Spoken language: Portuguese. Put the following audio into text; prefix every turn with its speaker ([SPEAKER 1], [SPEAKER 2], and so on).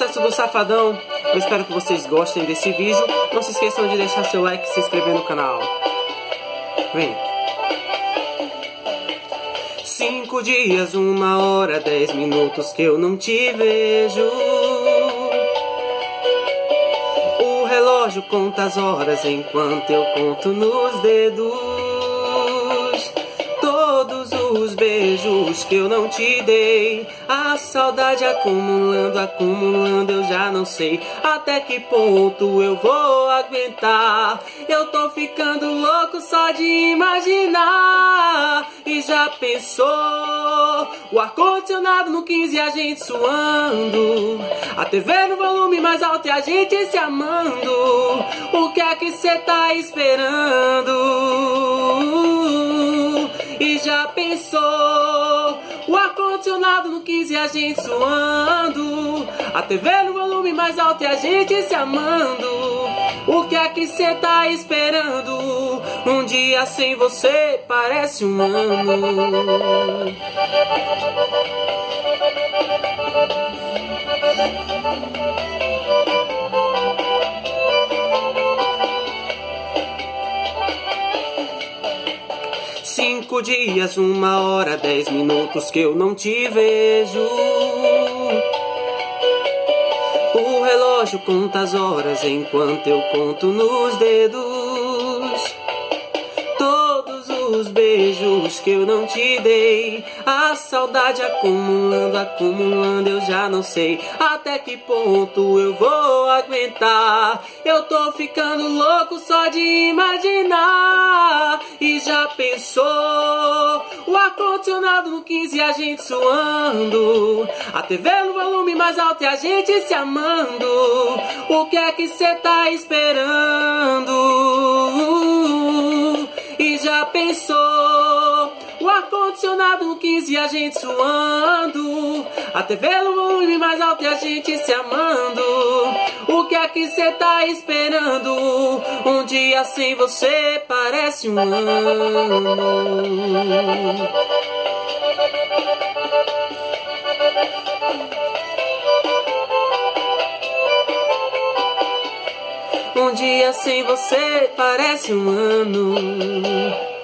[SPEAKER 1] sucesso do Safadão. Eu espero que vocês gostem desse vídeo. Não se esqueçam de deixar seu like e se inscrever no canal. Vem. Cinco dias, uma hora, dez minutos que eu não te vejo. O relógio conta as horas enquanto eu conto nos dedos beijos que eu não te dei. A saudade acumulando, acumulando, eu já não sei até que ponto eu vou aguentar. Eu tô ficando louco só de imaginar. E já pensou? O ar-condicionado no 15 e a gente suando. A TV no volume mais alto e a gente se amando. O que é que cê tá esperando? já pensou? Ar-condicionado no 15 e a gente suando. A TV no volume mais alto e a gente se amando. O que é que cê tá esperando? Um dia sem você parece um ano. Cinco dias, uma hora, dez minutos que eu não te vejo. O relógio conta as horas enquanto eu conto nos dedos. Os beijos que eu não te dei. A saudade acumulando, acumulando, eu já não sei até que ponto eu vou aguentar. Eu tô ficando louco só de imaginar. E já pensou? O ar-condicionado no 15 e a gente suando. A TV no volume mais alto e a gente se amando. O que é que cê tá esperando? Pensou? O ar-condicionado no 15 e a gente suando. A TV volume mais alto e a gente se amando. O que é que cê tá esperando? Um dia sem você parece um ano. Um dia sem você parece um ano.